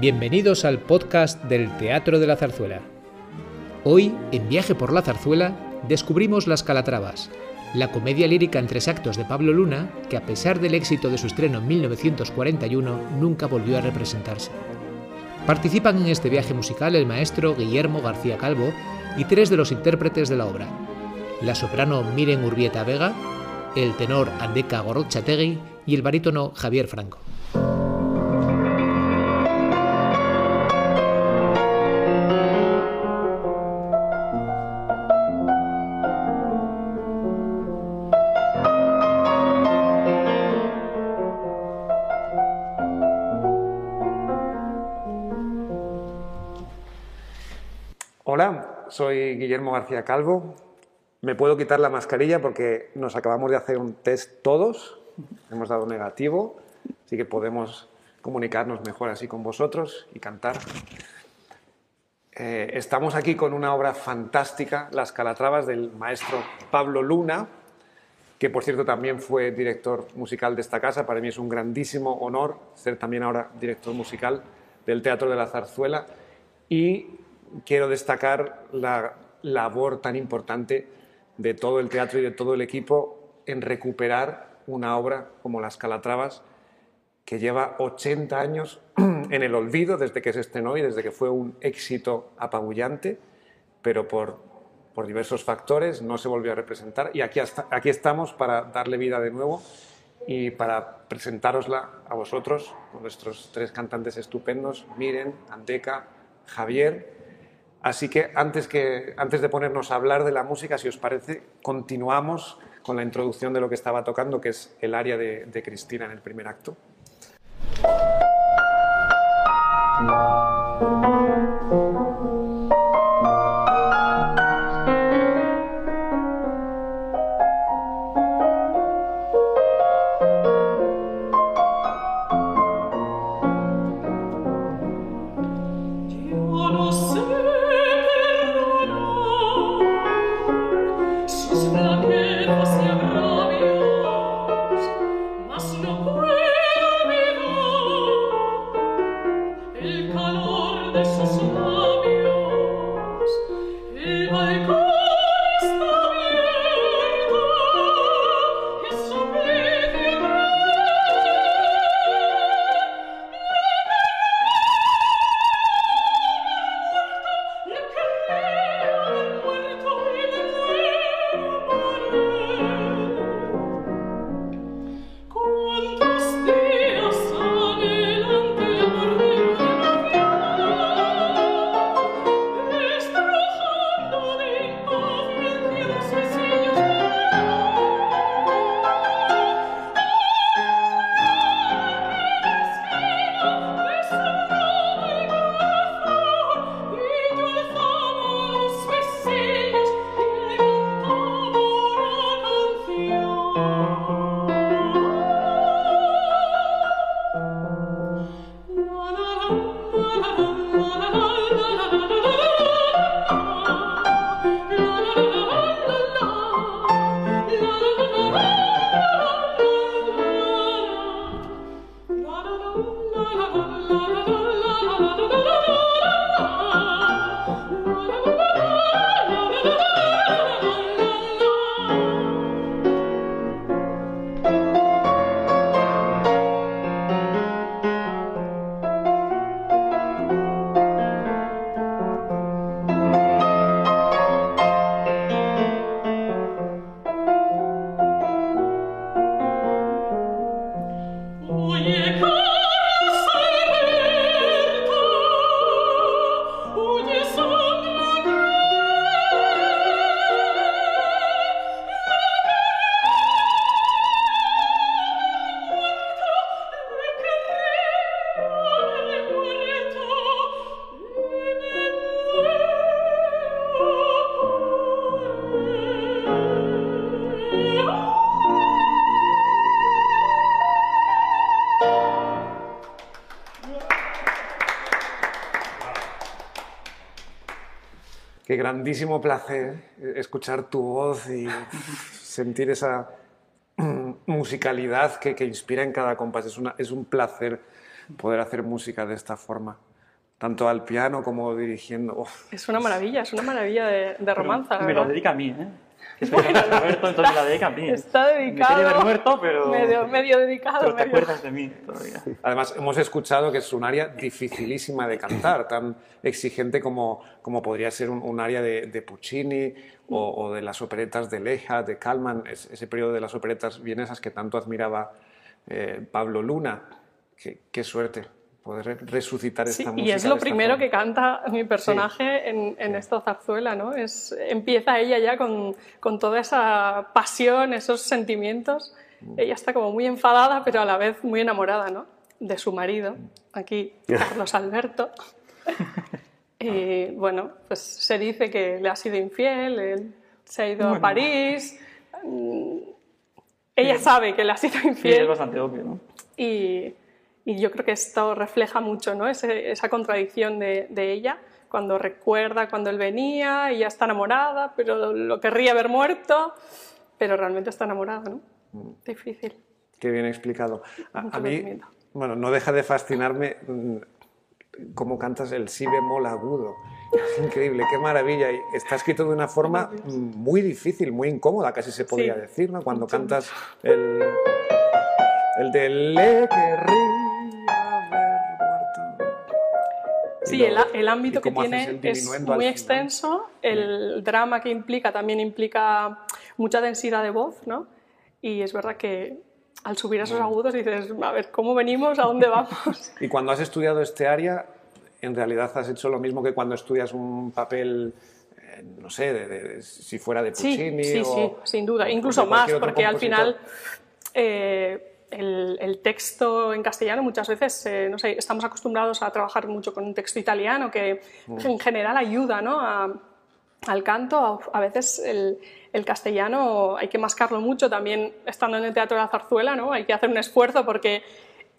Bienvenidos al podcast del Teatro de la Zarzuela. Hoy, en Viaje por la Zarzuela, descubrimos Las Calatravas, la comedia lírica en tres actos de Pablo Luna, que a pesar del éxito de su estreno en 1941, nunca volvió a representarse. Participan en este viaje musical el maestro Guillermo García Calvo y tres de los intérpretes de la obra, la soprano Miren Urbieta Vega, el tenor Andeca Gorrochategui y el barítono Javier Franco. Hola, soy Guillermo García Calvo. Me puedo quitar la mascarilla porque nos acabamos de hacer un test todos, hemos dado negativo, así que podemos comunicarnos mejor así con vosotros y cantar. Eh, estamos aquí con una obra fantástica, Las Calatravas, del maestro Pablo Luna, que por cierto también fue director musical de esta casa. Para mí es un grandísimo honor ser también ahora director musical del Teatro de la Zarzuela y quiero destacar la labor tan importante de todo el teatro y de todo el equipo en recuperar una obra como Las Calatravas, que lleva 80 años en el olvido desde que se estrenó y desde que fue un éxito apabullante, pero por, por diversos factores no se volvió a representar. Y aquí, aquí estamos para darle vida de nuevo y para presentárosla a vosotros, con nuestros tres cantantes estupendos, Miren, Anteca, Javier, Así que antes, que antes de ponernos a hablar de la música, si os parece, continuamos con la introducción de lo que estaba tocando, que es el área de, de Cristina en el primer acto. Grandísimo placer escuchar tu voz y sentir esa musicalidad que, que inspira en cada compás. Es, una, es un placer poder hacer música de esta forma, tanto al piano como dirigiendo. Uf, Es una maravilla, es una maravilla de, de romanza, la Me lo dedica a mí, ¿eh? Que soy Roberto, entonces la dedica a mí. Está dedicado. Me haber muerto, pero, Medio, medio dedicado. pero te medio- acuerdas de mí todavía. Además, hemos escuchado que es un área dificilísima de cantar, tan exigente como, como podría ser un, un área de, de Puccini o, o de las operetas de Leja, de Kalman, es- ese periodo de las operetas vienesas que tanto admiraba eh, Pablo Luna. Qué, qué suerte poder re- resucitar Sí, esta y música. es de lo primero forma. que canta mi personaje en, en esta zarzuela, ¿no? Es, empieza ella ya con, con toda esa pasión, esos sentimientos. Ella está como muy enfadada, pero a la vez muy enamorada, ¿no? De su marido, aquí Carlos Alberto. Y bueno, pues se dice que le ha sido infiel, él se ha ido a Bueno. París. mm, Ella sabe que le ha sido Sí, infiel. es bastante obvio, ¿no? Y, y yo creo que esto refleja mucho ¿no? Ese- esa contradicción de, de ella, cuando recuerda cuando él venía, ella está enamorada, pero lo querría ver muerto, pero realmente está enamorada, ¿no? Difícil. Qué bien explicado. A, a mí, bueno, no deja de fascinarme mm, cómo cantas el si bemol agudo. Es increíble, qué maravilla. Y está escrito de una forma mm, muy difícil, muy incómoda, casi se podría Sí. decir, ¿no? Cuando cantas el, el de le querría Sí, el, el ámbito que tiene es muy extenso, el drama que implica también implica mucha densidad de voz, ¿no? Y es verdad que al subir a esos agudos dices, a ver, ¿cómo venimos? ¿A dónde vamos? Y cuando has estudiado este área, en realidad has hecho lo mismo que cuando estudias un papel, eh, no sé, de- de- de- si fuera de Sí, Puccini sí, o, sí, sin duda. Incluso más, porque al final eh, el, el texto en castellano muchas veces, eh, no sé, estamos acostumbrados a trabajar mucho con un texto italiano que Mm. en general ayuda ¿no? a- al canto. A, a veces el, el castellano hay que mascarlo mucho también estando en el Teatro de la Zarzuela, ¿no? hay que hacer un esfuerzo porque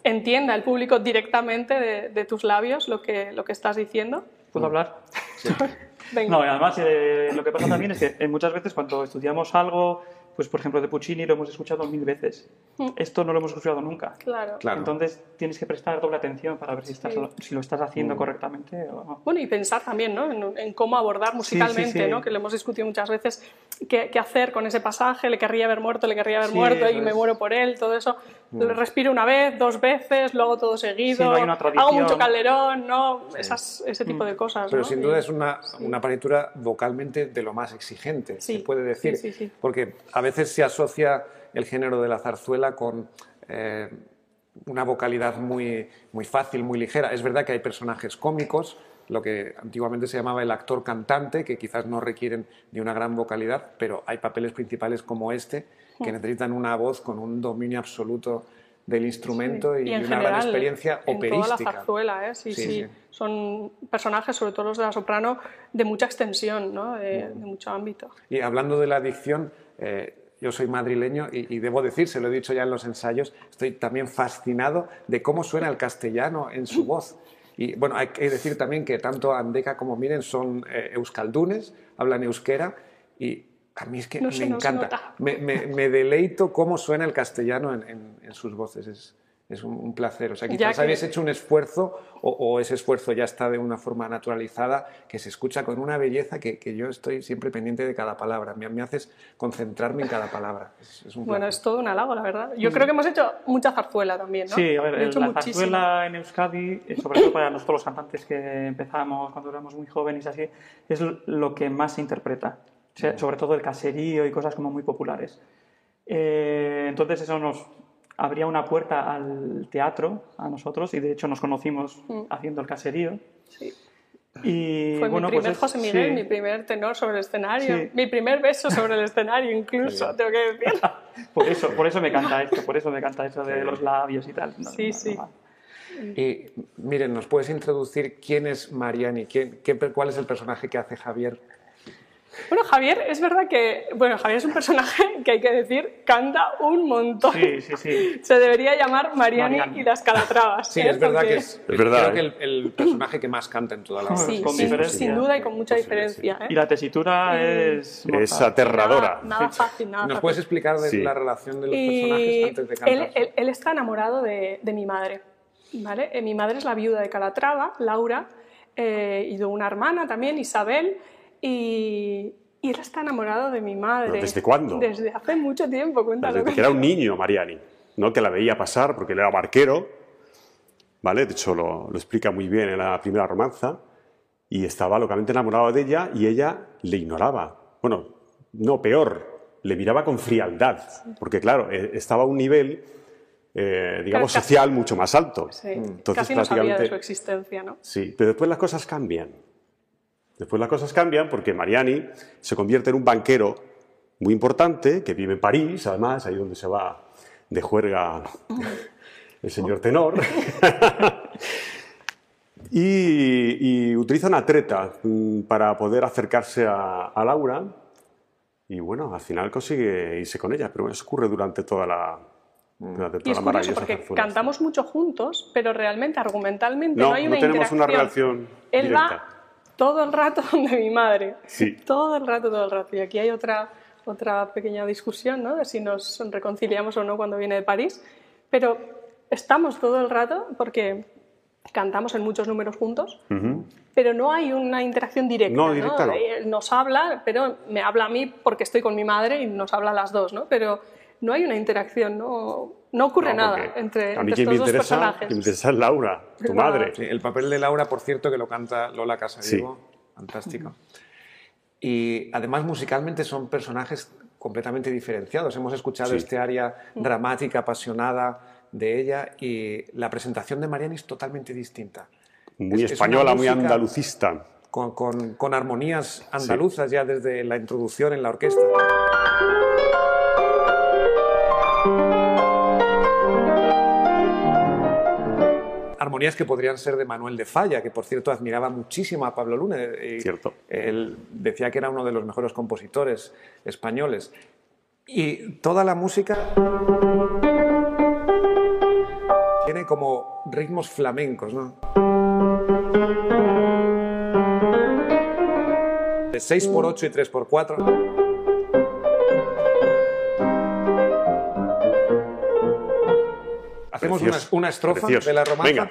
entienda el público directamente de, de tus labios lo que, lo que estás diciendo. ¿Puedo hablar? Venga. No, y además eh, lo que pasa también es que eh, muchas veces cuando estudiamos algo, pues por ejemplo de Puccini lo hemos escuchado mil veces. Esto no lo hemos escuchado nunca. Claro. Claro. Entonces tienes que prestar doble atención para ver si, estás, Sí. si lo estás haciendo correctamente o no. Bueno, y pensar también ¿no? en, en cómo abordar musicalmente, sí. ¿no? que lo hemos discutido muchas veces, qué, qué hacer con ese pasaje, le querría haber muerto, le querría haber Sí, muerto y me muero por él, todo eso. Le Respiro una vez, dos veces, lo hago todo seguido, Sí, no hay una hago mucho calderón, ¿no? Esas, ese tipo de cosas. Pero ¿no? sin duda es una, una partitura vocalmente de lo más exigente, Sí, se puede decir. sí, sí, sí. Porque a veces se asocia el género de la zarzuela con eh, una vocalidad muy, muy fácil, muy ligera. Es verdad que hay personajes cómicos, lo que antiguamente se llamaba el actor cantante, que quizás no requieren de una gran vocalidad, pero hay papeles principales como este Que necesitan una voz con un dominio absoluto del instrumento y, y en una general, gran experiencia en operística. toda la zarzuela, ¿eh? sí, Sí, sí, sí. Son personajes, sobre todo los de la soprano, de mucha extensión, ¿no? de, de mucho ámbito. Y hablando de la adicción, eh, yo soy madrileño y, y debo decir, se lo he dicho ya en los ensayos, estoy también fascinado de cómo suena el castellano en su voz. Y bueno, hay que decir también que tanto Andeca como Miren son eh, euskaldunes, hablan euskera y a mí es que No me encanta. Me, me- me deleito cómo suena el castellano en, en- en sus voces. Es, es un, un placer. O sea, Ya quizás que- habéis hecho un esfuerzo o, o ese esfuerzo ya está de una forma naturalizada que se escucha con una belleza que, que yo estoy siempre pendiente de cada palabra. Me, me haces concentrarme en cada palabra. Es, es un Bueno, es todo un halago, la verdad. Yo creo que hemos hecho mucha zarzuela también, ¿no? Sí, a ver, Hemos hecho la muchísimo. zarzuela en Euskadi, eh, sobre todo para nosotros los cantantes que empezamos cuando éramos muy jóvenes, así, es lo que más se interpreta. Sobre todo el caserío y cosas como muy populares. Eh, entonces eso nos abría una puerta al teatro a nosotros y de hecho nos conocimos haciendo el caserío. Sí. Y, Fue bueno, mi primer pues es- José Miguel, sí. mi primer tenor sobre el escenario, Sí. mi primer beso sobre el escenario incluso, tengo que decir. Por eso, por eso me canta esto, por eso me canta eso de los labios y tal. No, Sí, no, sí. no. Y miren, ¿nos puedes introducir quién es Mariani? ¿Quién, qué, cuál es el personaje que hace Javier? Bueno, Javier, es verdad que, bueno, Javier es un personaje que hay que decir, canta un montón. Sí, sí, sí. Se debería llamar Mariani, Mariani. y las Calatravas. Sí, ¿eh? es verdad Porque- que es, Es verdad, creo ¿eh? que el, el personaje que más canta en toda la obra. Sí, con sin, diferencia. sin duda y con mucha diferencia. ¿eh? Y la tesitura es... Es aterradora. Nada, nada fácil, nada ¿Nos fácil. puedes explicar de Sí. la relación de los Y personajes antes de cantar? él, él- él está enamorado de, de mi madre. ¿vale? Eh, mi madre es la viuda de Calatrava, Laura, eh, y de una hermana también, Isabel, y, y él está enamorado de mi madre. ¿Pero desde cuándo? Desde hace mucho tiempo, cuéntalo. Desde que era un niño, Mariani, ¿no? que la veía pasar porque él era barquero, ¿vale? De hecho, lo, lo explica muy bien en la primera romanza, y estaba locamente enamorado de ella y ella le ignoraba. Bueno, no, peor, le miraba con frialdad, porque claro, eh, estaba a un nivel, eh, digamos, Casi- social mucho más alto. Sí, Entonces, casi no sabía de su existencia, ¿no? Sí, pero después las cosas cambian. Después las cosas cambian porque Mariani se convierte en un banquero muy importante que vive en París, además, ahí donde se va de juerga el señor tenor. y, y utiliza una treta mm, para poder acercarse a, a Laura. Y bueno, al final consigue irse con ella, pero eso ocurre durante toda la, durante Y toda es la curioso porque zarzuela. cantamos mucho juntos, pero realmente, argumentalmente, No, no, hay no una tenemos una interacción. relación Él directa. va todo el rato donde mi madre. Sí. Todo el rato, todo el rato. Y aquí hay otra, otra pequeña discusión, ¿no? De si nos reconciliamos o no cuando viene de París. Pero estamos todo el rato porque cantamos en muchos números juntos, pero no hay una interacción directa. No, directa no. Él nos habla, pero me habla a mí porque estoy con mi madre y nos habla a las dos, ¿no? Pero no hay una interacción, no, no ocurre No, nada entre, a mí entre quien me estos dos interesa, personajes. quien me interesa es Laura, tu madre. Sí, el papel de Laura, por cierto, que lo canta Lola Casadiego. Fantástico. Y además, musicalmente son personajes completamente diferenciados. Hemos escuchado Sí. este área dramática, apasionada de ella y la presentación de Mariani es totalmente distinta. Muy Es- es española, muy andalucista. Con, con- con armonías andaluzas ya desde la introducción en la orquesta. Armonías que podrían ser de Manuel de Falla, que por cierto admiraba muchísimo a Pablo Luna. y Cierto. Él decía que era uno de los mejores compositores españoles. Y toda la música tiene como ritmos flamencos, ¿no? De 6x8 y 3x4. Hacemos una, una estrofa precioso. de la romanza. Venga.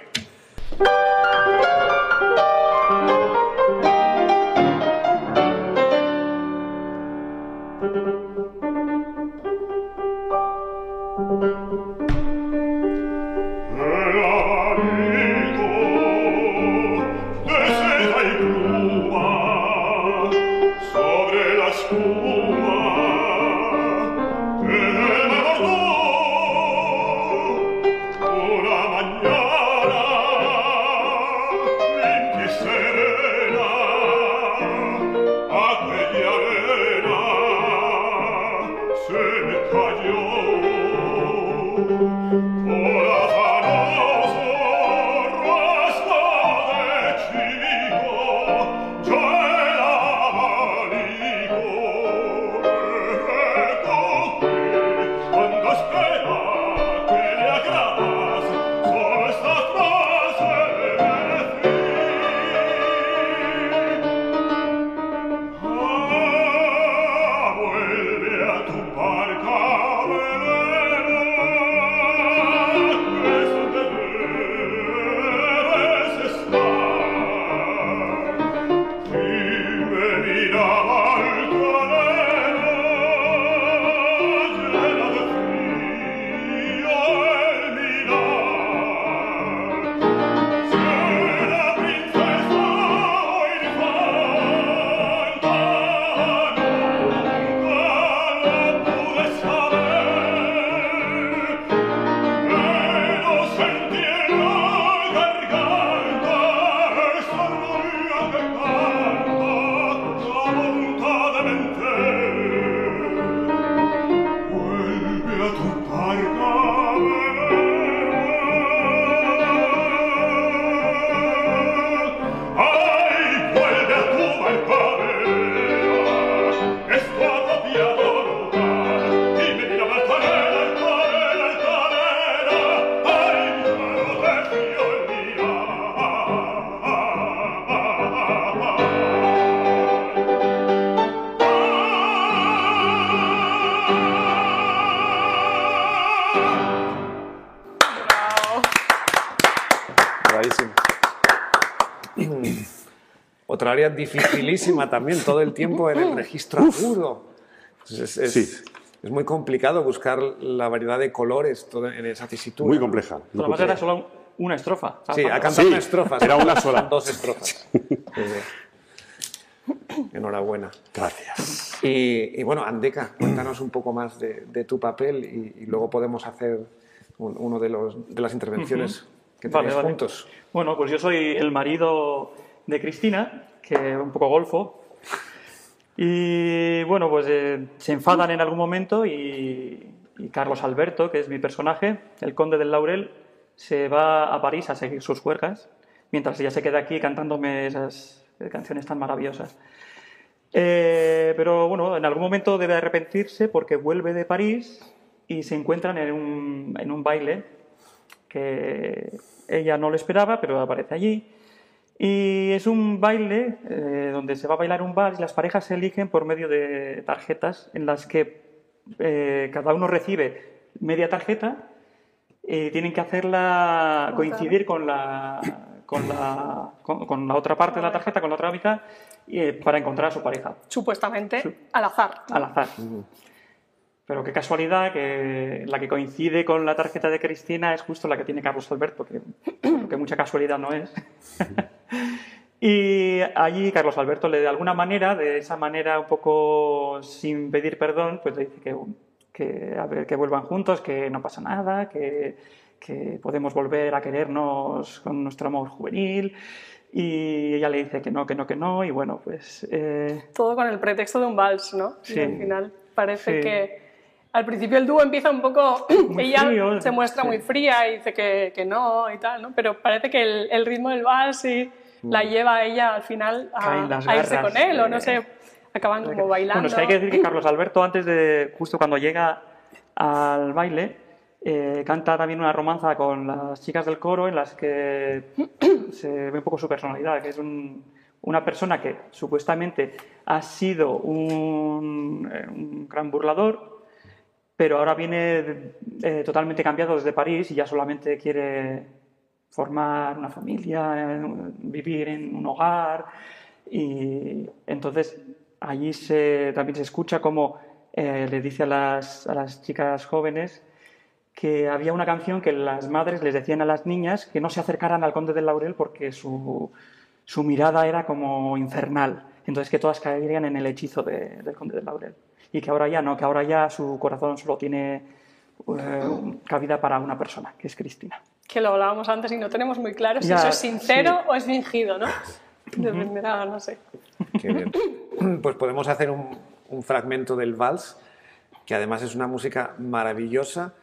Aria dificilísima también, todo el tiempo en el registro agudo. Es, es- Sí. es muy complicado buscar la variedad de colores todo en esa tesitura. Muy compleja. muy Además compleja. era solo una estrofa. Sí, ha cantado Sí, una estrofa. era una sola. Dos estrofas. Enhorabuena. Gracias. Y, y bueno, Andeca, cuéntanos un poco más de, de tu papel y, y luego podemos hacer un- uno de, los, de las intervenciones que Vale, tenéis vale. juntos. Bueno, pues yo soy el marido de Cristina, que un poco golfo. Y bueno, pues eh, se enfadan en algún momento y, Carlos Alberto, que es mi personaje, el conde del Laurel, se va a París a seguir sus juergas, mientras ella se queda aquí cantándome esas canciones tan maravillosas. Eh, pero bueno, en algún momento debe arrepentirse porque vuelve de París y se encuentran en un, en un baile que ella no lo esperaba, pero aparece allí. Y es un baile eh, donde se va a bailar un vals y las parejas se eligen por medio de tarjetas en las que eh, cada uno recibe media tarjeta y tienen que hacerla coincidir con la, con la, con, con la otra parte de la tarjeta, con la otra mitad, eh, para encontrar a su pareja, Supuestamente al azar. al azar. Pero qué casualidad que la que coincide con la tarjeta de Cristina es justo la que tiene Carlos Alberto, que, que mucha casualidad no es. y allí Carlos Alberto le de alguna manera, de esa manera un poco sin pedir perdón, pues le dice que, que, a ver, que vuelvan juntos, que no pasa nada, que, que podemos volver a querernos con nuestro amor juvenil. Y ella le dice que no, que no, que no. Y bueno, pues eh, Todo con el pretexto de un vals, ¿no? Sí. Y al final parece Sí. que al principio el dúo empieza un poco, Muy ella frío, se muestra sí. muy fría y dice que, que no y tal, ¿no? Pero parece que el, el ritmo del vals sí la lleva a ella al final a, a irse con él o no sé, acaban como bailando. Bueno, es que hay que decir que Carlos Alberto, antes de, justo cuando llega al baile, eh, canta también una romanza con las chicas del coro en las que se ve un poco su personalidad, que es un- una persona que supuestamente ha sido un, eh, un gran burlador, pero ahora viene eh, totalmente cambiado desde París y ya solamente quiere formar una familia, vivir en un hogar y entonces allí también se escucha como eh, le dice a las, a las chicas jóvenes que había una canción que las madres les decían a las niñas que no se acercaran al conde del laurel porque su, su mirada era como infernal. Entonces que todas caerían en el hechizo de- del conde del laurel. Y que ahora ya no, que ahora ya su corazón solo tiene eh, cabida para una persona, que es Cristina. Que lo hablábamos antes y no tenemos muy claro si Ya, eso es sincero sí. o es fingido, ¿no? Dependerá, no sé. Qué bien. Pues podemos hacer un, un fragmento del vals, que además es una música maravillosa,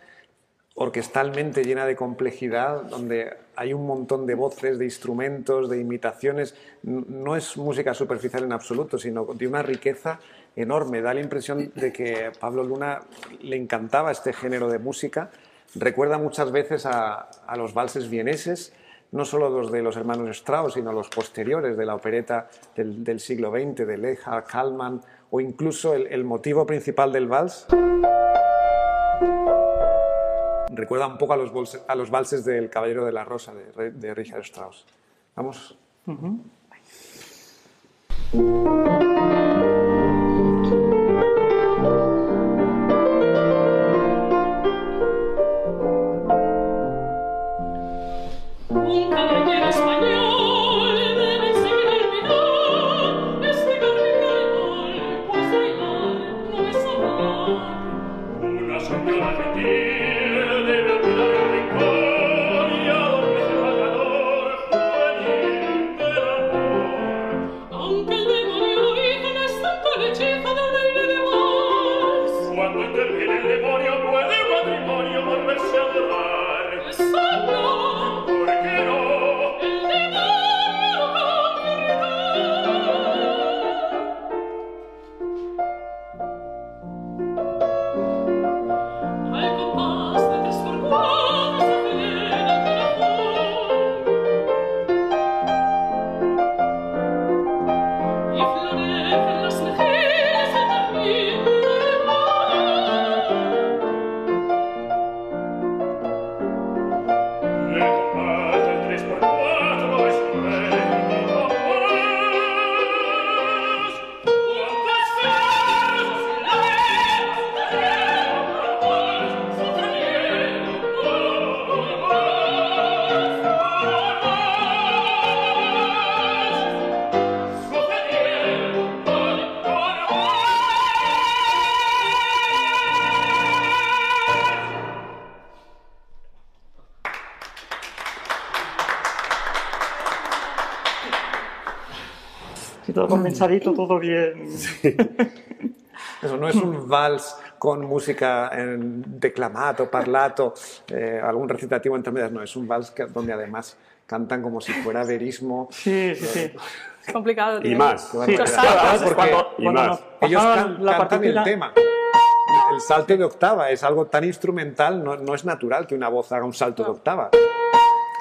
orquestalmente llena de complejidad, donde hay un montón de voces, de instrumentos, de imitaciones. No es música superficial en absoluto, sino de una riqueza enorme. Da la impresión de que a Pablo Luna le encantaba este género de música. Recuerda muchas veces a, los valses vieneses, no solo los de los hermanos Strauss, sino los posteriores de la opereta del, siglo XX, de Leja, Kalman, o incluso el, motivo principal del vals. Recuerda un poco a los, a los valses del Caballero de la Rosa de, Richard Strauss. Vamos. Amar. Una todo condensadito, todo bien. Eso no es un vals con música en declamato, parlato, eh, algún recitativo entre medias, no, es un vals que- donde además cantan como si fuera verismo. Sí, sí, sí. Es complicado. Y más. Qué Sí, barbaridad. claro, Claro, además, porque cuando, y cuando más. ellos pasaban can- la cantan el tema. El salto de octava es algo tan instrumental, no, no es natural que una voz haga un salto de octava.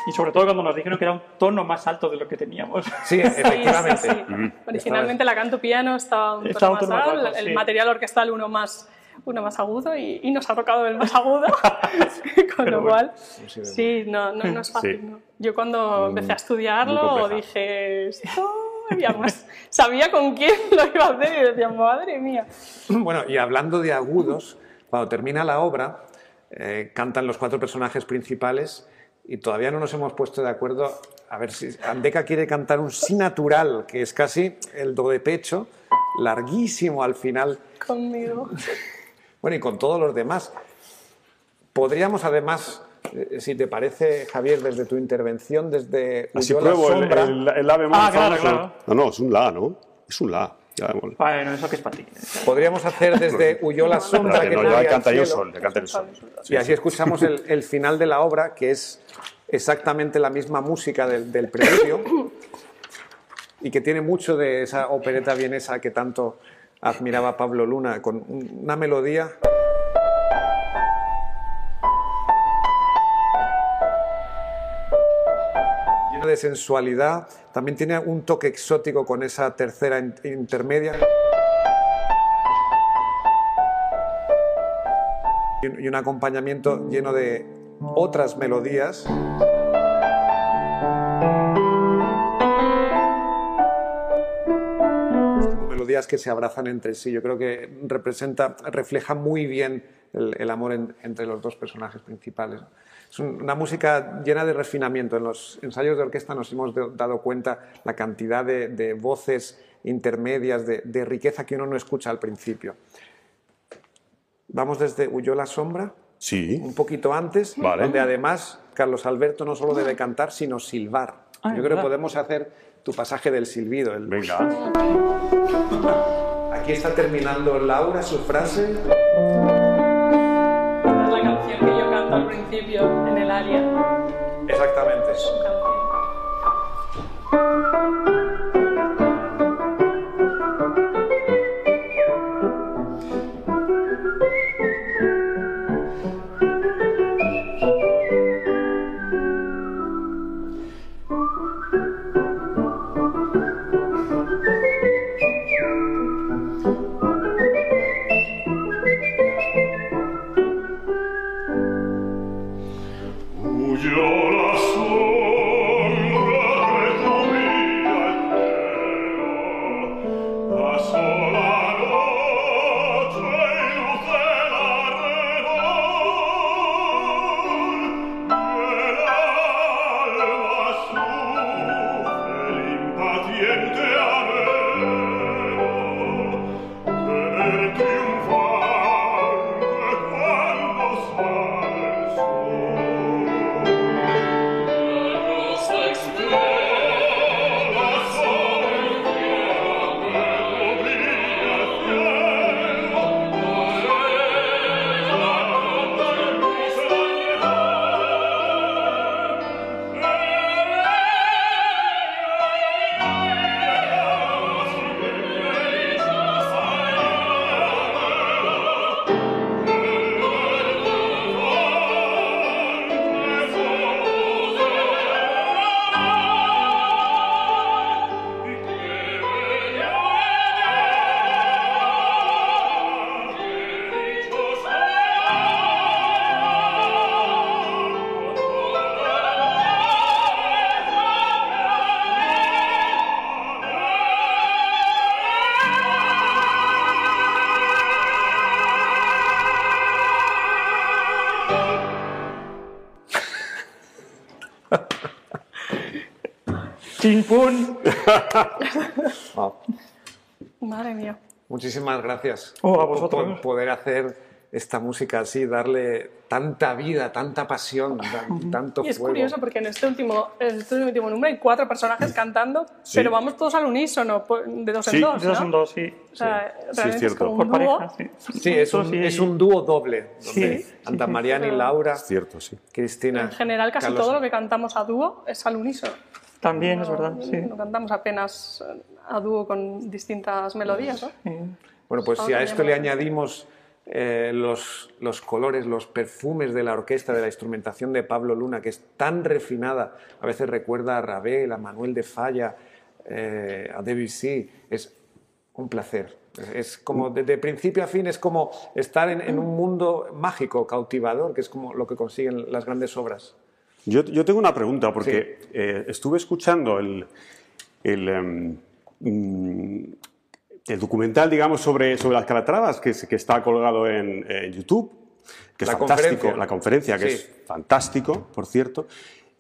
Y sobre todo cuando nos dijeron que era un tono más alto de lo que teníamos. Sí, efectivamente. Sí, sí, sí. Originalmente la canto piano estaba un Estaba tono un más tono más alto, el sí. material orquestal uno más, uno más agudo y, y nos ha tocado el más agudo, con lo bueno. cual sí, no, no, no es fácil. Sí. ¿no? Yo cuando empecé a estudiarlo dije, esto, además sabía con quién lo iba a hacer y decía, madre mía. Bueno, y hablando de agudos, cuando termina la obra, eh, cantan los cuatro personajes principales y todavía no nos hemos puesto de acuerdo. A ver si Andeca quiere cantar un si natural, que es casi el do de pecho, larguísimo al final. Conmigo. Bueno, y con todos los demás. Podríamos además, eh, si te parece, Javier, desde tu intervención, desde Así Huyó la pruebo el, sombra, el, el ave Ah, claro, claro. No, no, es un la, ¿no? Es un la. Ya, bueno. Bueno, eso que es para ti. podríamos hacer desde Huyó la sombra, Espérate, que no, al canta yo sol, ya canta el sol. Y así escuchamos el, el final de la obra, que es exactamente la misma música del, del preludio y que tiene mucho de esa opereta vienesa que tanto admiraba Pablo Luna, con un- una melodía. Sensualidad, también tiene un toque exótico con esa tercera in- intermedia. y un acompañamiento lleno de otras melodías. Melodías que se abrazan entre sí. Yo creo que representa, refleja muy bien el, el amor en- entre los dos personajes principales. Es un- una música llena de refinamiento. En los ensayos de orquesta nos hemos dado cuenta la cantidad de, de voces intermedias, de, de riqueza que uno no escucha al principio. Vamos desde Huyó la sombra, Sí. un poquito antes, Vale. donde además Carlos Alberto no solo debe cantar, sino silbar. Ah, Yo creo que podemos hacer tu pasaje del silbido. el- Venga. Aquí está terminando Laura su frase. Principio en el aria. Exactamente. Madre mía. Muchísimas gracias Oh, a por- vosotros. por poder hacer esta música así, darle tanta vida, tanta pasión, tan- tanto Y es fuego. curioso porque en este último, en este último número hay cuatro personajes cantando, pero vamos todos al unísono, po- de dos Sí, en dos. De dos ¿no? en dos, sí. O sea, Sí, es cierto. Por un dúo. pareja, sí. Sí, es un, es un dúo doble, donde sí, Mariana y sí. Laura, Es cierto, sí. Cristina. En general, casi Carlos. todo lo que cantamos a dúo es al unísono. También es verdad, sí. No cantamos apenas eh, a dúo con distintas melodías, ¿no? Sí. Bueno, pues si a esto le añadimos eh, los, los colores, los perfumes de la orquesta, de la instrumentación de Pablo Luna, que es tan refinada, a veces recuerda a Ravel, a Manuel de Falla, eh, a Debussy, es un placer. Es como, desde principio a fin, es como estar en, en un mundo mágico, cautivador, que es como lo que consiguen las grandes obras. Yo, yo tengo una pregunta, porque eh, estuve escuchando el, el, mm, el documental, digamos, sobre, sobre las Calatravas, que, es- que está colgado en, en YouTube, que es La fantástico, conferencia. la conferencia, que Sí. es fantástico, por cierto.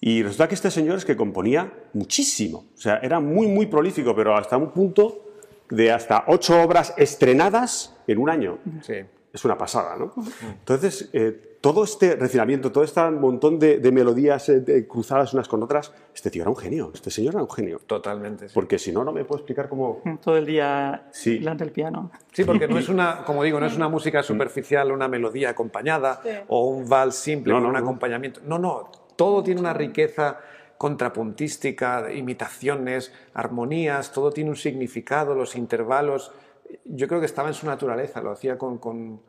Y resulta que este señor es que componía muchísimo, o sea, era muy, muy prolífico, pero hasta un punto de hasta ocho obras estrenadas en un año Sí. es una pasada, ¿no? Entonces, eh, todo este refinamiento, todo este montón de, de melodías eh, de- cruzadas unas con otras, este tío era un genio, este señor era un genio. Totalmente. Sí. Porque si no, no me puedo explicar cómo... Todo el día Sí. delante del piano. Sí, porque no es una, como digo, no es una música superficial, una melodía acompañada Sí. o un vals simple No, con no, un no. acompañamiento. No, no, todo tiene una riqueza contrapuntística, imitaciones, armonías, todo tiene un significado, los intervalos. Yo creo que estaba en su naturaleza, lo hacía con, con-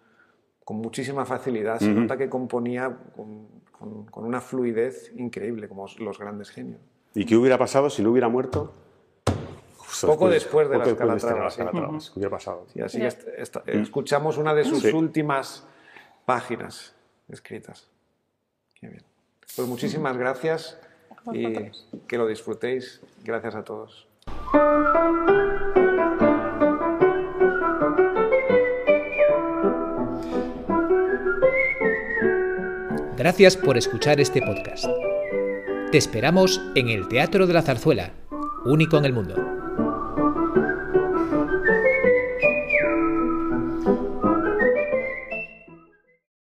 con muchísima facilidad. Se nota que componía con, con- con una fluidez increíble, como los grandes genios. ¿Y qué hubiera pasado si no hubiera muerto? Justo Poco después de poco las después de Calatravas, las sí. Calatravas, ¿qué hubiera pasado? Y así Ya. est- esta- escuchamos una de sus Sí. últimas páginas escritas. Qué bien. Pues muchísimas gracias y que lo disfrutéis. Gracias a todos. Gracias por escuchar este podcast. Te esperamos en el Teatro de la Zarzuela, único en el mundo.